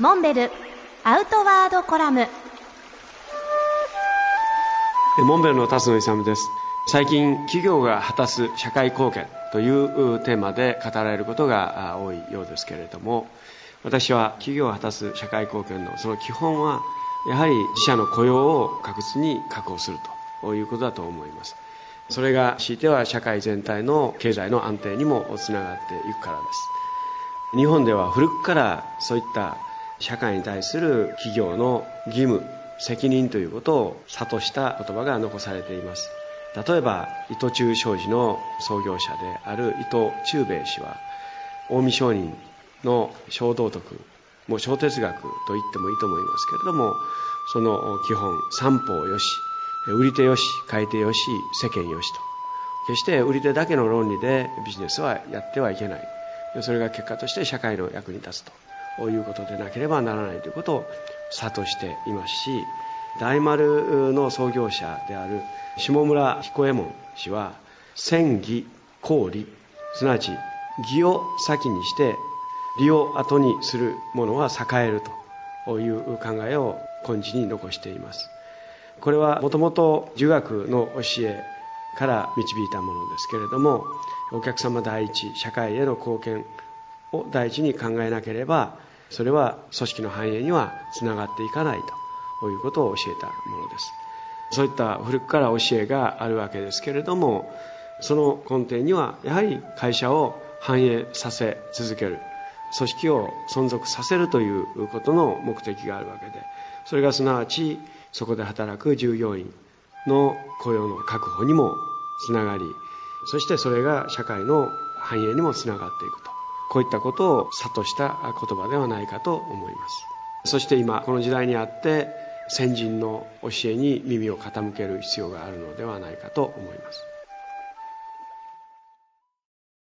モンベルアウトワードコラム。モンベルの辰野勇です。最近企業が果たす社会貢献というテーマで語られることが多いようですけれども私は企業が果たす社会貢献のその基本はやはり自社の雇用を確実に確保するということだと思います。それが強いては社会全体の経済の安定にもつながっていくからです。日本では古くからそういった社会に対する企業の義務責任ということを諭した言葉が残されています。例えば伊藤忠商事の創業者である伊藤忠兵衛氏は近江商人の小道徳もう小哲学と言ってもいいと思いますけれどもその基本三方よし売り手よし買い手よし世間よしと。決して売り手だけの論理でビジネスはやってはいけない。それが結果として社会の役に立つと。いうことでなければならないということを諭していますし大丸の創業者である下村彦右衛門氏は戦義公利すなわち義を先にして利を後にする者は栄えるという考えを根治に残しています。これはもともと儒学の教えから導いたものですけれどもお客様第一社会への貢献を第一に考えなければそれは組織の繁栄にはつながっていかないということを教えたものです。そういった古くから教えがあるわけですけれどもその根底にはやはり会社を繁栄させ続ける組織を存続させるということの目的があるわけでそれがすなわちそこで働く従業員の雇用の確保にもつながりそしてそれが社会の繁栄にもつながっていくと。こういったことを諭した言葉ではないかと思います。そして今この時代にあって先人の教えに耳を傾ける必要があるのではないかと思います。